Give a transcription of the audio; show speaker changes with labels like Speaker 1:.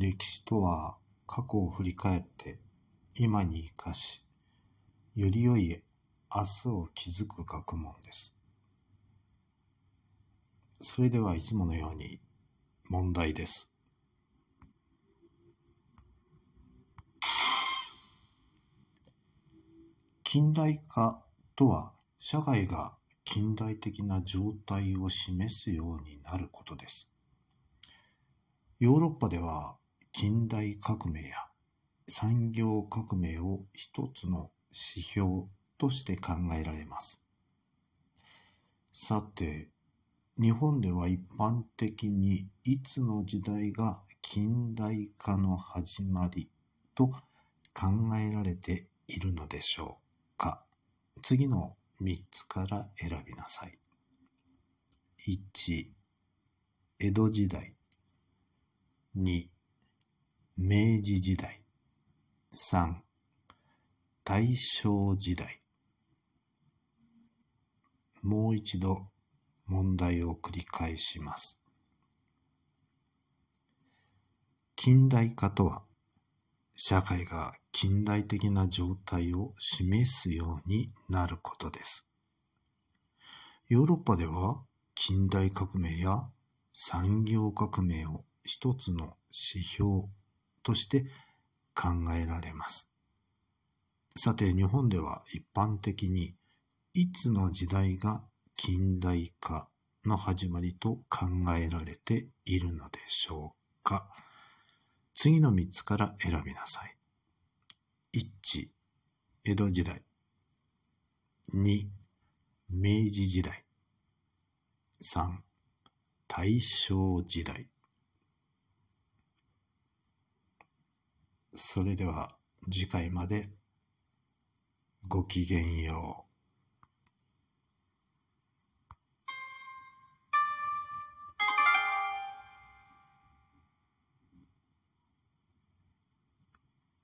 Speaker 1: 歴史とは過去を振り返って今に生かし、より良い明日を築く学問です。それではいつものように問題です。近代化とは社会が近代的な状態を示すようになることです。ヨーロッパでは近代革命や産業革命を一つの指標として考えられます。さて、日本では一般的にいつの時代が近代化の始まりと考えられているのでしょうか次の3つから選びなさい。1、江戸時代。2、明治時代。3、大正時代。もう一度問題を繰り返します。近代化とは、社会が近代的な状態を示すようになることです。ヨーロッパでは近代革命や産業革命を一つの指標として考えられます。さて日本では一般的にいつの時代が近代化の始まりと考えられているのでしょうか次の3つから選びなさい。1、江戸時代。2、明治時代。3、大正時代。それでは次回までごきげんよう。